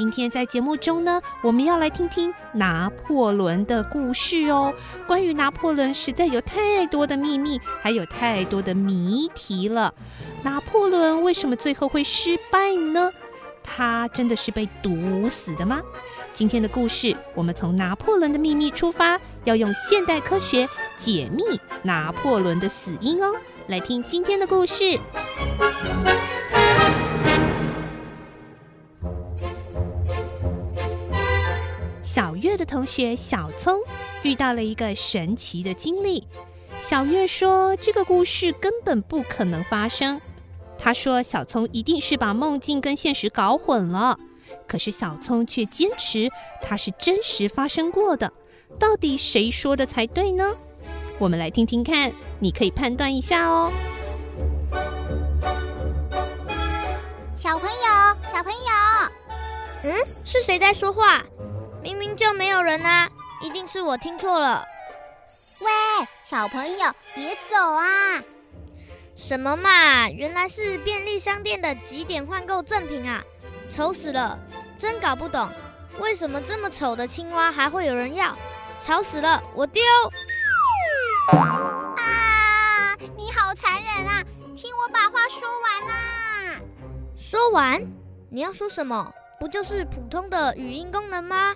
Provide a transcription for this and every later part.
今天在节目中呢，我们要来听听拿破仑的故事哦。关于拿破仑，实在有太多的秘密，还有太多的谜题了。拿破仑为什么最后会失败呢？他真的是被毒死的吗？今天的故事，我们从拿破仑的秘密出发，要用现代科学解密拿破仑的死因哦。来听今天的故事。的同学小聪遇到了一个神奇的经历。小月说：“这个故事根本不可能发生。”他说：“小聪一定是把梦境跟现实搞混了。”可是小聪却坚持它是真实发生过的。到底谁说的才对呢？我们来听听看，你可以判断一下哦。小朋友，小朋友，嗯，是谁在说话？明明就没有人啊！一定是我听错了。喂，小朋友，别走啊！什么嘛，原来是便利商店的几点换购赠品啊！丑死了，真搞不懂，为什么这么丑的青蛙还会有人要？吵死了，我丢！啊！你好残忍啊！听我把话说完啊！说完？你要说什么？不就是普通的语音功能吗？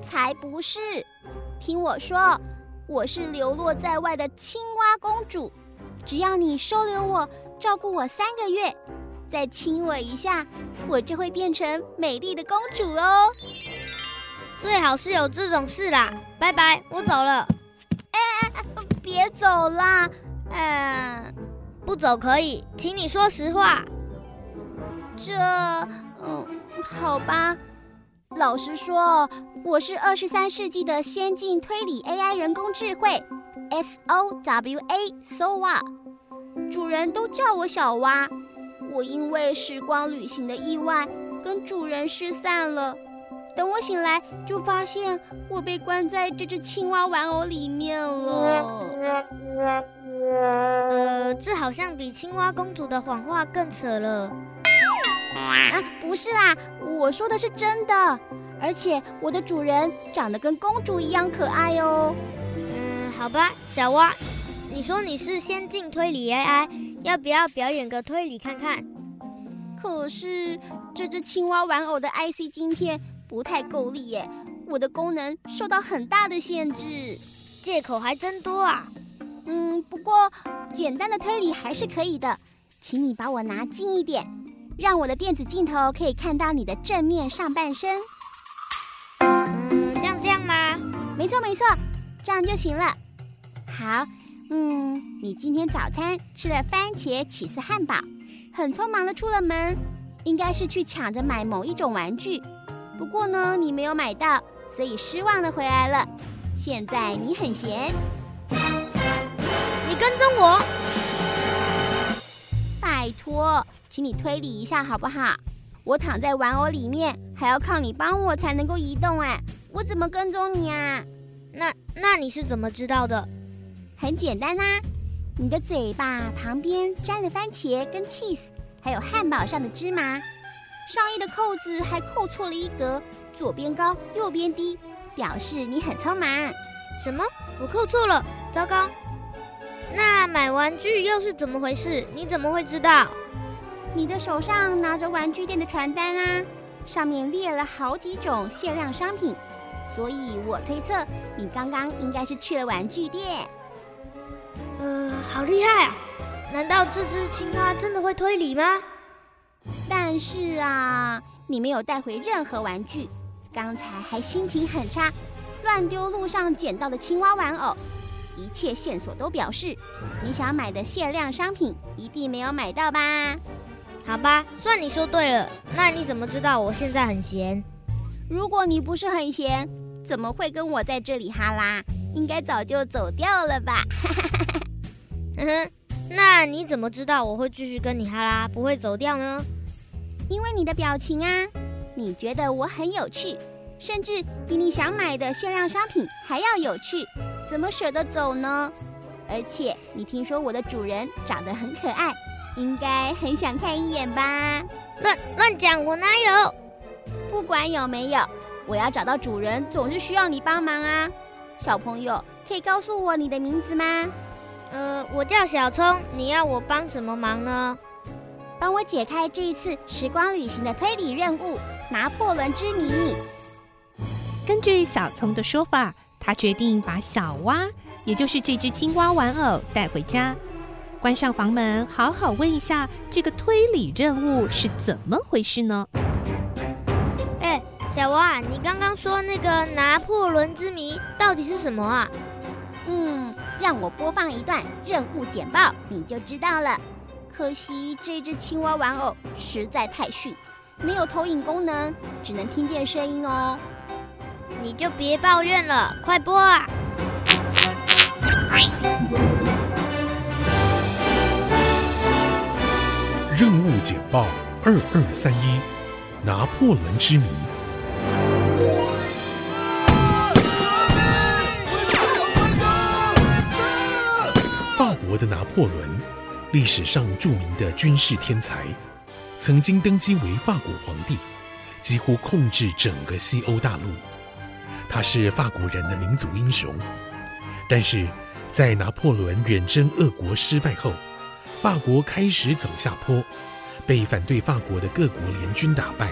才不是！听我说，我是流落在外的青蛙公主。只要你收留我，照顾我三个月，再亲我一下，我就会变成美丽的公主哦。最好是有这种事啦！拜拜，我走了。哎哎哎，别走啦！嗯，不走可以，请你说实话。这，嗯。好吧，老实说，我是二十三世纪的先进推理 AI 人工智慧，S O W A，SOWA，主人都叫我小蛙。我因为时光旅行的意外跟主人失散了。等我醒来，就发现我被关在这只青蛙玩偶里面了。呃，这好像比青蛙公主的谎话更扯了。啊，不是啦，我说的是真的，而且我的主人长得跟公主一样可爱哦。嗯，好吧，小蛙，你说你是先进推理 AI，要不要表演个推理看看？可是这只青蛙玩偶的 IC 晶片不太够力耶，我的功能受到很大的限制。借口还真多啊。嗯，不过简单的推理还是可以的，请你把我拿近一点。让我的电子镜头可以看到你的正面上半身。嗯，这样这样吗？没错没错，这样就行了。好，嗯，你今天早餐吃了番茄起司汉堡，很匆忙的出了门，应该是去抢着买某一种玩具。不过呢，你没有买到，所以失望的回来了。现在你很闲，你跟踪我？拜托。请你推理一下好不好？我躺在玩偶里面，还要靠你帮我才能够移动哎，我怎么跟踪你啊？那那你是怎么知道的？很简单呐，你的嘴巴旁边沾了番茄跟 cheese，还有汉堡上的芝麻，上衣的扣子还扣错了一格，左边高右边低，表示你很匆忙。什么？我扣错了？糟糕！那买玩具又是怎么回事？你怎么会知道？你的手上拿着玩具店的传单啊，上面列了好几种限量商品，所以我推测你刚刚应该是去了玩具店。呃，好厉害啊！难道这只青蛙真的会推理吗？但是啊，你没有带回任何玩具，刚才还心情很差，乱丢路上捡到的青蛙玩偶，一切线索都表示你想买的限量商品一定没有买到吧？好吧，算你说对了。那你怎么知道我现在很闲？如果你不是很闲，怎么会跟我在这里哈拉？应该早就走掉了吧？嗯哼，那你怎么知道我会继续跟你哈拉，不会走掉呢？因为你的表情啊，你觉得我很有趣，甚至比你想买的限量商品还要有趣，怎么舍得走呢？而且你听说我的主人长得很可爱，应该很想看一眼吧？乱乱讲，我哪有？不管有没有，我要找到主人，总是需要你帮忙啊！小朋友，可以告诉我你的名字吗？呃，我叫小聪，你要我帮什么忙呢？帮我解开这一次时光旅行的推理任务——拿破仑之谜。根据小聪的说法，他决定把小蛙，也就是这只青蛙玩偶带回家，关上房门，好好问一下这个推理任务是怎么回事呢？哎，小蛙，你刚刚说那个拿破仑之谜到底是什么啊？嗯，让我播放一段任务简报，你就知道了。可惜这只青蛙玩偶实在太逊，没有投影功能，只能听见声音哦。你就别抱怨了，快播啊！任务简报二二三一：拿破仑之谜。法国的拿破仑，历史上著名的军事天才，曾经登基为法国皇帝，几乎控制整个西欧大陆。他是法国人的民族英雄，但是。在拿破仑远征俄国失败后，法国开始走下坡，被反对法国的各国联军打败。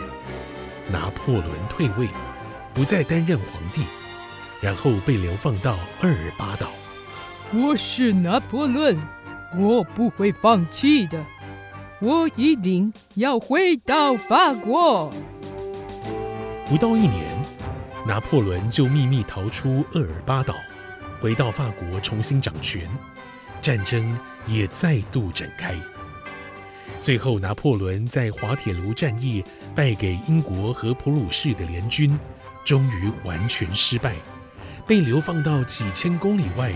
拿破仑退位，不再担任皇帝，然后被流放到厄尔巴岛。我是拿破仑，我不会放弃的，我一定要回到法国。不到一年，拿破仑就秘密逃出厄尔巴岛。回到法国重新掌权，战争也再度展开。最后，拿破仑在滑铁卢战役败给英国和普鲁士的联军，终于完全失败，被流放到几千公里外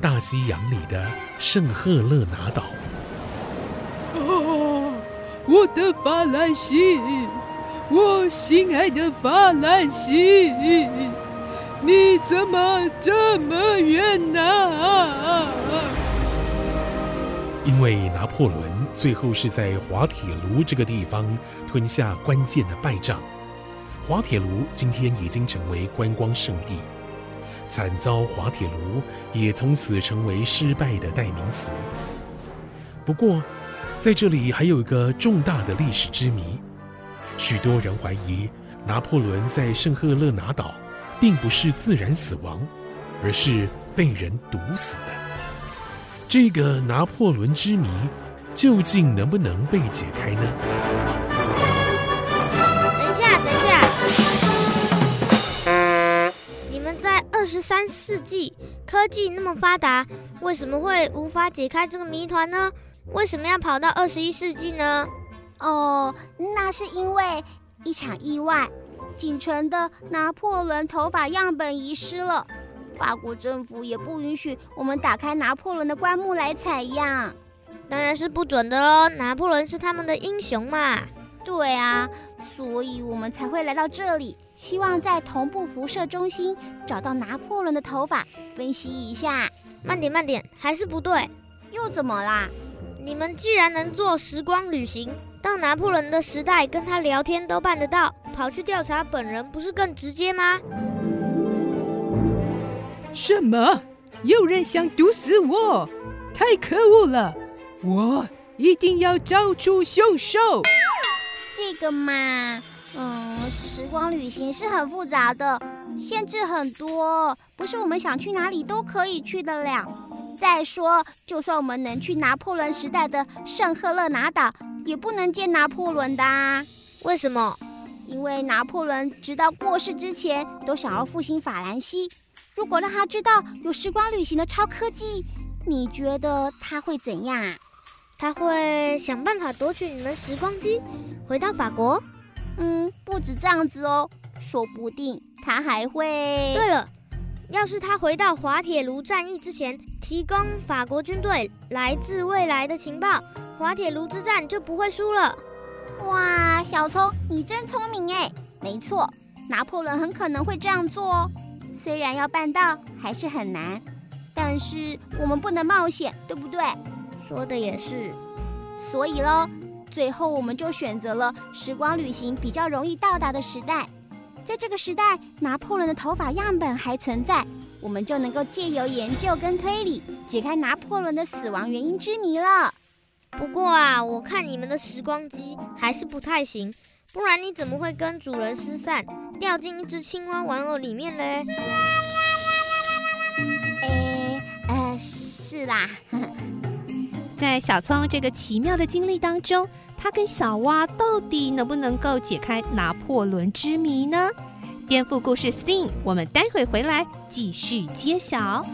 大西洋里的圣赫勒拿岛。哦，我的法兰西，我心爱的法兰西。你怎么这么远呢？因为拿破仑最后是在滑铁卢这个地方吞下关键的败仗，滑铁卢今天已经成为观光胜地，惨遭滑铁卢也从此成为失败的代名词。不过，在这里还有一个重大的历史之谜，许多人怀疑拿破仑在圣赫勒拿岛。并不是自然死亡，而是被人毒死的。这个拿破仑之谜究竟能不能被解开呢？等一下，等一下！你们在二十三世纪，科技那么发达，为什么会无法解开这个谜团呢？为什么要跑到二十一世纪呢？哦，那是因为一场意外。仅存的拿破仑头发样本遗失了，法国政府也不允许我们打开拿破仑的棺木来采样，当然是不准的喽。拿破仑是他们的英雄嘛。对啊，所以我们才会来到这里，希望在同步辐射中心找到拿破仑的头发，分析一下。慢点，慢点，还是不对。又怎么啦？你们既然能做时光旅行，到拿破仑的时代跟他聊天都办得到。跑去调查本人不是更直接吗？什么？有人想毒死我？太可恶了！我一定要找出凶手。这个嘛，嗯，时光旅行是很复杂的，限制很多，不是我们想去哪里都可以去得了。再说，就算我们能去拿破仑时代的圣赫勒拿岛，也不能见拿破仑的啊。为什么？因为拿破仑直到过世之前都想要复兴法兰西，如果让他知道有时光旅行的超科技，你觉得他会怎样啊？他会想办法夺取你们时光机，回到法国？嗯，不止这样子哦，说不定他还会……对了，要是他回到滑铁卢战役之前，提供法国军队来自未来的情报，滑铁卢之战就不会输了。哇，小聪，你真聪明哎！没错，拿破仑很可能会这样做哦。虽然要办到还是很难，但是我们不能冒险，对不对？说的也是。所以喽，最后我们就选择了时光旅行比较容易到达的时代。在这个时代，拿破仑的头发样本还存在，我们就能够借由研究跟推理，解开拿破仑的死亡原因之谜了。不过啊，我看你们的时光机还是不太行，不然你怎么会跟主人失散，掉进一只青蛙玩偶里面嘞？诶，呃，是啦。在小聪这个奇妙的经历当中，他跟小蛙到底能不能够解开拿破仑之谜呢？颠覆故事 STEAM，我们待会回来继续揭晓。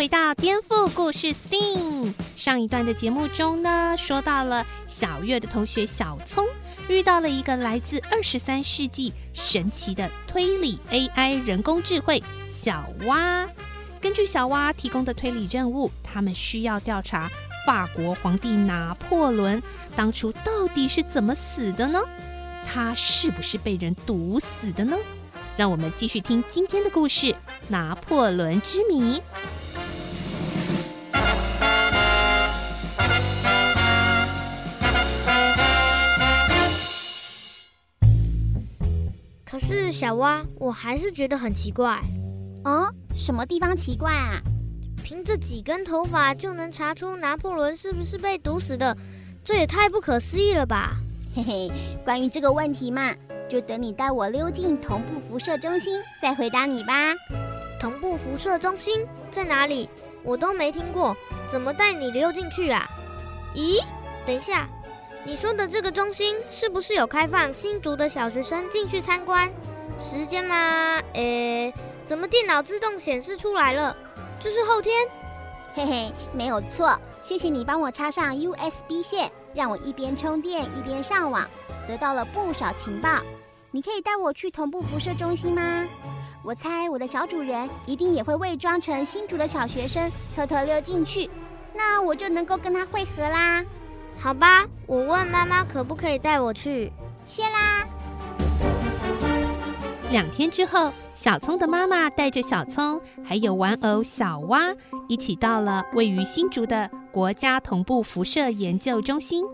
回到颠覆故事 STEAM。上一段的节目中呢，说到了小月的同学小聪遇到了一个来自二十三世纪神奇的推理 AI 人工智慧小蛙。根据小蛙提供的推理任务，他们需要调查法国皇帝拿破仑当初到底是怎么死的呢？他是不是被人毒死的呢？让我们继续听今天的故事《拿破仑之谜》。小蛙，我还是觉得很奇怪。哦，什么地方奇怪啊？凭这几根头发就能查出拿破仑是不是被毒死的，这也太不可思议了吧？嘿嘿，关于这个问题嘛，就等你带我溜进同步辐射中心再回答你吧。同步辐射中心在哪里？我都没听过，怎么带你溜进去啊？咦，等一下。你说的这个中心是不是有开放新竹的小学生进去参观？时间吗？诶，怎么电脑自动显示出来了？这是后天？嘿嘿，没有错。谢谢你帮我插上 USB 线，让我一边充电一边上网，得到了不少情报。你可以带我去同步辐射中心吗？我猜我的小主人一定也会伪装成新竹的小学生，偷偷溜进去，那我就能够跟他会合啦。好吧，我问妈妈可不可以带我去。谢啦。两天之后，小聪的妈妈带着小聪还有玩偶小蛙一起到了位于新竹的国家同步辐射研究中心。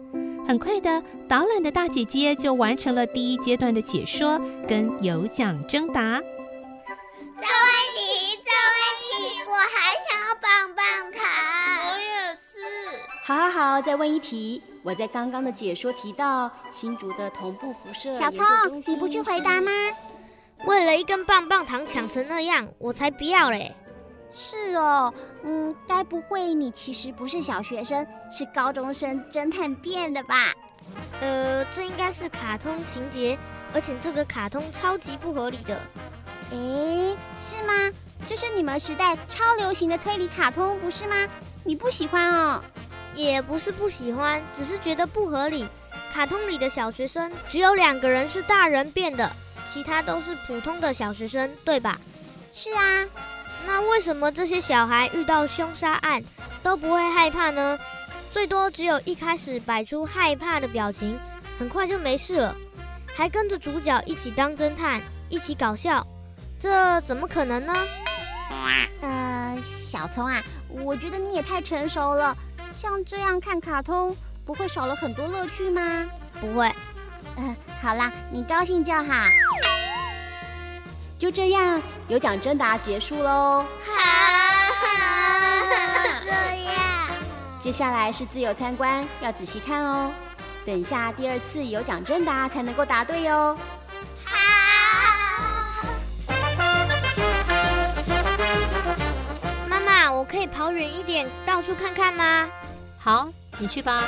很快的，导览的大姐姐就完成了第一阶段的解说跟有奖征答。这问题，这问题，我还想要棒棒糖。我也是。好好好，再问一题。我在刚刚的解说提到新竹的同步辐射。小聪，你不去回答吗？为了一根棒棒糖抢成那样，我才不要嘞。是哦，嗯，该不会你其实不是小学生，是高中生侦探变的吧？呃，这应该是卡通情节，而且这个卡通超级不合理的。诶，是吗？这是你们时代超流行的推理卡通，不是吗？你不喜欢哦？也不是不喜欢，只是觉得不合理。卡通里的小学生只有两个人是大人变的，其他都是普通的小学生，对吧？是啊。那为什么这些小孩遇到凶杀案都不会害怕呢？最多只有一开始摆出害怕的表情，很快就没事了，还跟着主角一起当侦探，一起搞笑，这怎么可能呢？呃，小聪啊，我觉得你也太成熟了。像这样看卡通，不会少了很多乐趣吗？不会。嗯、呃，好啦，你高兴就好。就这样，有奖征答结束喽。好，这样。接下来是自由参观，要仔细看哦。等一下第二次有奖征答才能够答对哦。我可以跑远一点，到处看看吗？好，你去吧。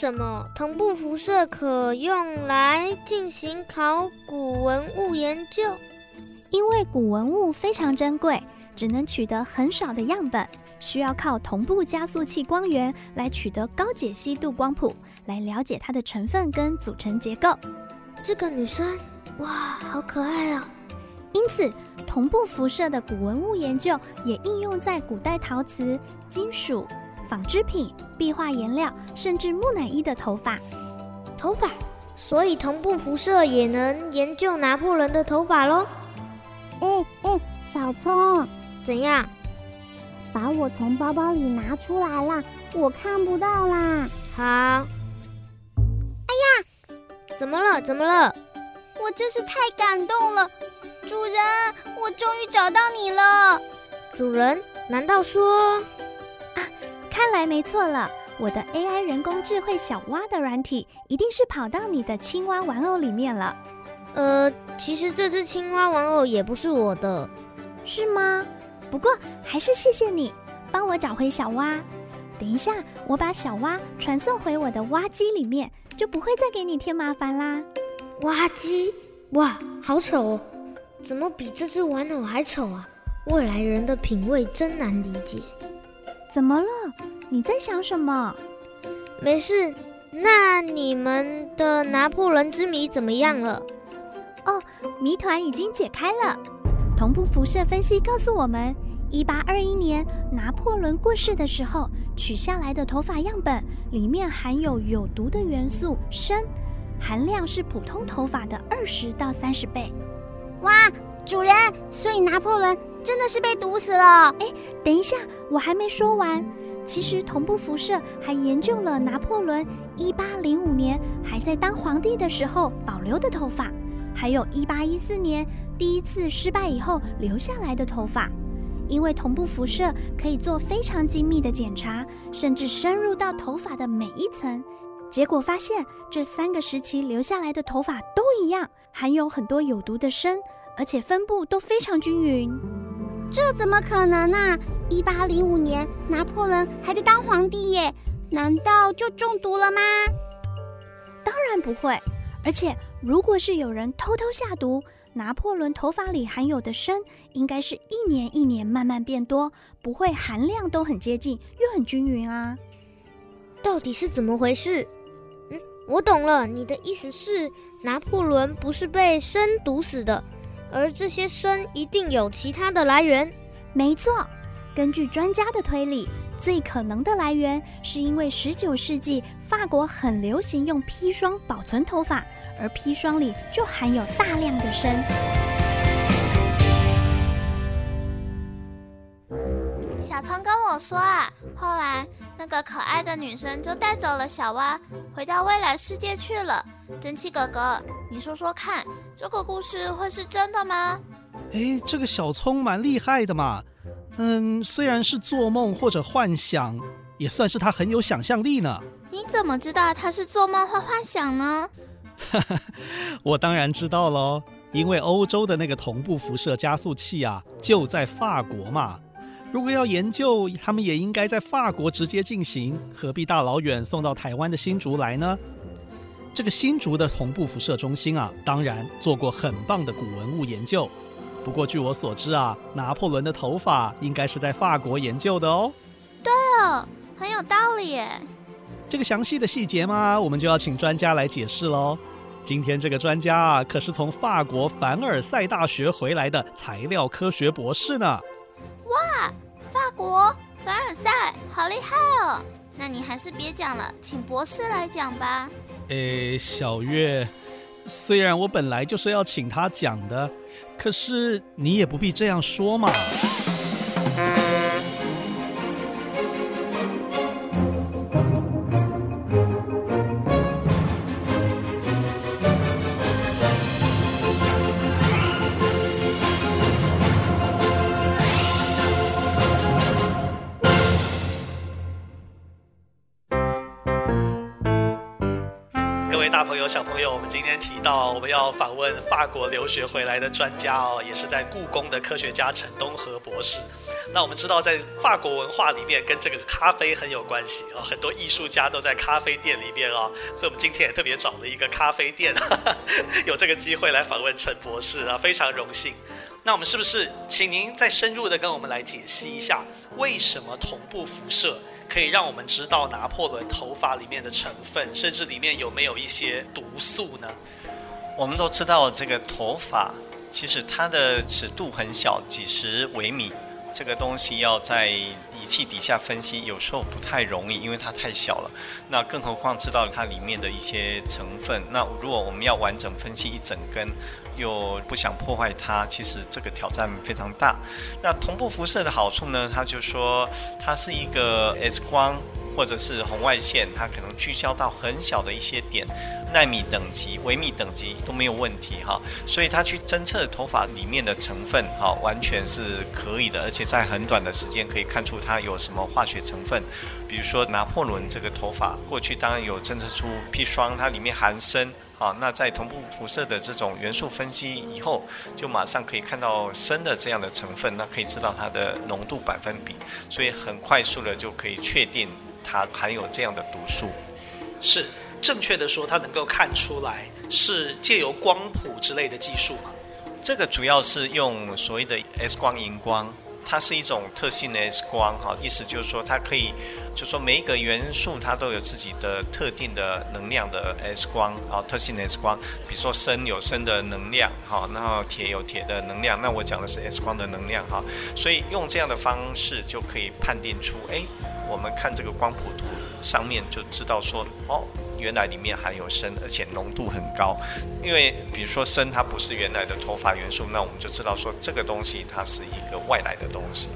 什么？同步辐射可用来进行考古文物研究。因为古文物非常珍贵，只能取得很少的样本，需要靠同步加速器光源来取得高解析度光谱，来了解它的成分跟组成结构。这个女生，哇，好可爱啊！因此，同步辐射的古文物研究也应用在古代陶瓷、金属、纺织品、壁画颜料，甚至木乃伊的头发。头发，所以同步辐射也能研究拿破仑的头发喽。哎哎，小聪，怎样？把我从包包里拿出来啦，我看不到啦。好。哎呀，怎么了？怎么了？我真是太感动了，主人，我终于找到你了。主人？难道说……啊，看来没错了，我的 AI 人工智慧小蛙的软体一定是跑到你的青蛙玩偶里面了。呃，其实这只青蛙玩偶也不是我的，是吗？不过还是谢谢你帮我找回小蛙。等一下，我把小蛙传送回我的蛙机里面，就不会再给你添麻烦啦。蛙机？哇，好丑哦！怎么比这只玩偶还丑啊？未来人的品味真难理解。怎么了？你在想什么？没事。那你们的拿破仑之谜怎么样了？哦，谜团已经解开了。同步辐射分析告诉我们，一八二一年拿破仑过世的时候，取下来的头发样本里面含有有毒的元素砷，含量是普通头发的二十到三十倍。哇，主人，所以拿破仑真的是被毒死了？哎，等一下，我还没说完。其实同步辐射还研究了拿破仑一八零五年还在当皇帝的时候保留的头发。还有一八一四年第一次失败以后留下来的头发，因为同步辐射可以做非常精密的检查，甚至深入到头发的每一层。结果发现这三个时期留下来的头发都一样，含有很多有毒的砷，而且分布都非常均匀。这怎么可能啊？一八零五年拿破仑还在当皇帝耶，难道就中毒了吗？当然不会，而且。如果是有人偷偷下毒，拿破仑头发里含有的砷应该是一年一年慢慢变多，不会含量都很接近又很均匀啊。到底是怎么回事？嗯，我懂了，你的意思是拿破仑不是被砷毒死的，而这些砷一定有其他的来源。没错，根据专家的推理，最可能的来源是因为十九世纪法国很流行用砒霜保存头发。而砒霜里就含有大量的砷。小葱跟我说啊，后来那个可爱的女生就带走了小蛙，回到未来世界去了。蒸汽哥哥，你说说看，这个故事会是真的吗？哎，这个小葱蛮厉害的嘛。嗯，虽然是做梦或者幻想，也算是他很有想象力呢。你怎么知道他是做梦或幻想呢？我当然知道喽，因为欧洲的那个同步辐射加速器啊，就在法国嘛。如果要研究，他们也应该在法国直接进行，何必大老远送到台湾的新竹来呢？这个新竹的同步辐射中心啊，当然做过很棒的古文物研究。不过据我所知啊，拿破仑的头发应该是在法国研究的哦。对哦，很有道理耶。这个详细的细节嘛，我们就要请专家来解释喽。今天这个专家啊，可是从法国凡尔赛大学回来的材料科学博士呢。哇，法国凡尔赛，好厉害哦！那你还是别讲了，请博士来讲吧。诶，小月，虽然我本来就是要请他讲的，可是你也不必这样说嘛。大朋友小朋友，我们今天提到我们要访问法国留学回来的专家哦，也是在故宫的科学家陈东和博士。那我们知道，在法国文化里面跟这个咖啡很有关系哦，很多艺术家都在咖啡店里面哦，所以我们今天也特别找了一个咖啡店，有这个机会来访问陈博士啊，非常荣幸。那我们是不是请您再深入的跟我们来解析一下，为什么同步辐射可以让我们知道拿破仑头发里面的成分，甚至里面有没有一些毒素呢？我们都知道这个头发，其实它的尺度很小，几十微米。这个东西要在仪器底下分析，有时候不太容易，因为它太小了。那更何况知道它里面的一些成分。那如果我们要完整分析一整根，又不想破坏它，其实这个挑战非常大。那同步辐射的好处呢？它就说它是一个 X 光。或者是红外线，它可能聚焦到很小的一些点，纳米等级、微米等级都没有问题哈，所以它去侦测头发里面的成分哈，完全是可以的，而且在很短的时间可以看出它有什么化学成分，比如说拿破仑这个头发，过去当然有侦测出砒霜，它里面含砷。啊，那在同步辐射的这种元素分析以后，就马上可以看到砷的这样的成分，那可以知道它的浓度百分比，所以很快速的就可以确定。它含有这样的毒素，是。正确的说，它能够看出来是借由光谱之类的技术吗？这个主要是用所谓的 X 光荧光，它是一种特性的 X 光，哈，意思就是说它可以，就说每一个元素它都有自己的特定的能量的 X 光，啊，特性的 X 光，比如说砷有砷的能量，哈，然后铁有铁的能量，那我讲的是 X 光的能量，哈，所以用这样的方式就可以判定出，哎。我们看这个光谱图上面就知道说，哦，原来里面含有砷，而且浓度很高。因为比如说砷它不是原来的头发元素，那我们就知道说这个东西它是一个外来的东西。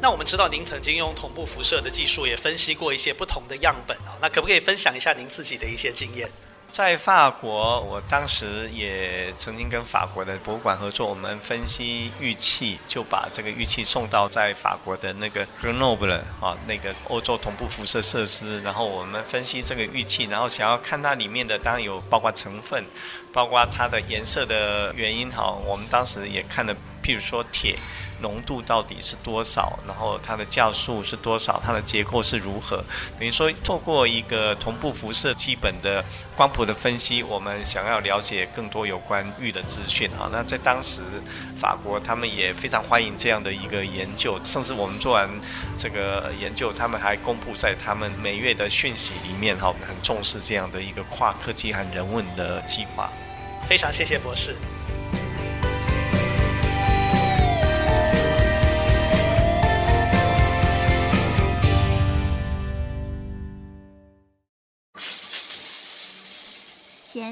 那我们知道您曾经用同步辐射的技术也分析过一些不同的样本啊，那可不可以分享一下您自己的一些经验？在法国，我当时也曾经跟法国的博物馆合作，我们分析玉器，就把这个玉器送到在法国的那个 Grenoble 啊，那个欧洲同步辐射设施，然后我们分析这个玉器，然后想要看它里面的，当然有包括成分，包括它的颜色的原因哈，我们当时也看了，譬如说铁。浓度到底是多少？然后它的价数是多少？它的结构是如何？等于说，透过一个同步辐射基本的光谱的分析，我们想要了解更多有关玉的资讯啊。那在当时，法国他们也非常欢迎这样的一个研究，甚至我们做完这个研究，他们还公布在他们每月的讯息里面哈，很重视这样的一个跨科技和人文的计划。非常谢谢博士。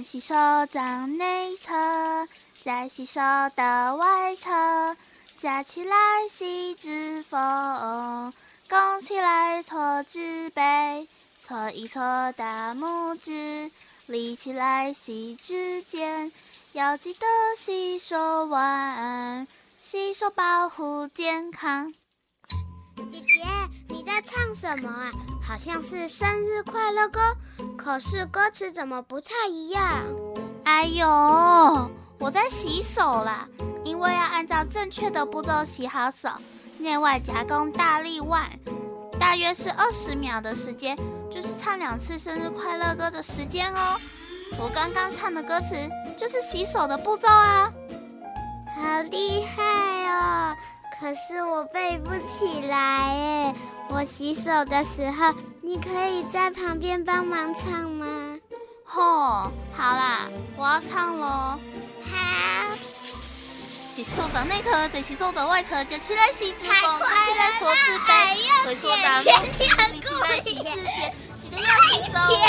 先洗手掌内侧，再洗手的外侧，夹起来洗指缝，拱起来搓指背，搓一搓大拇指，立起来洗指尖，要记得洗手完，洗手保护健康。姐姐，唱什么啊？好像是生日快乐歌，可是歌词怎么不太一样？哎呦，我在洗手啦，因为要按照正确的步骤洗好手，内外夹攻大力腕，大约是二十秒的时间，就是唱两次生日快乐歌的时间哦。我刚刚唱的歌词就是洗手的步骤啊，好厉害哦！可是我背不起来哎，我洗手的时候，你可以在旁边帮忙唱吗？吼、哦，好啦，我要唱喽。好，洗手掌内侧，再洗手掌外壳，夹起来洗指缝，夹起来搓指背，搓搓大拇指，立起来洗指尖，记得要洗手啊！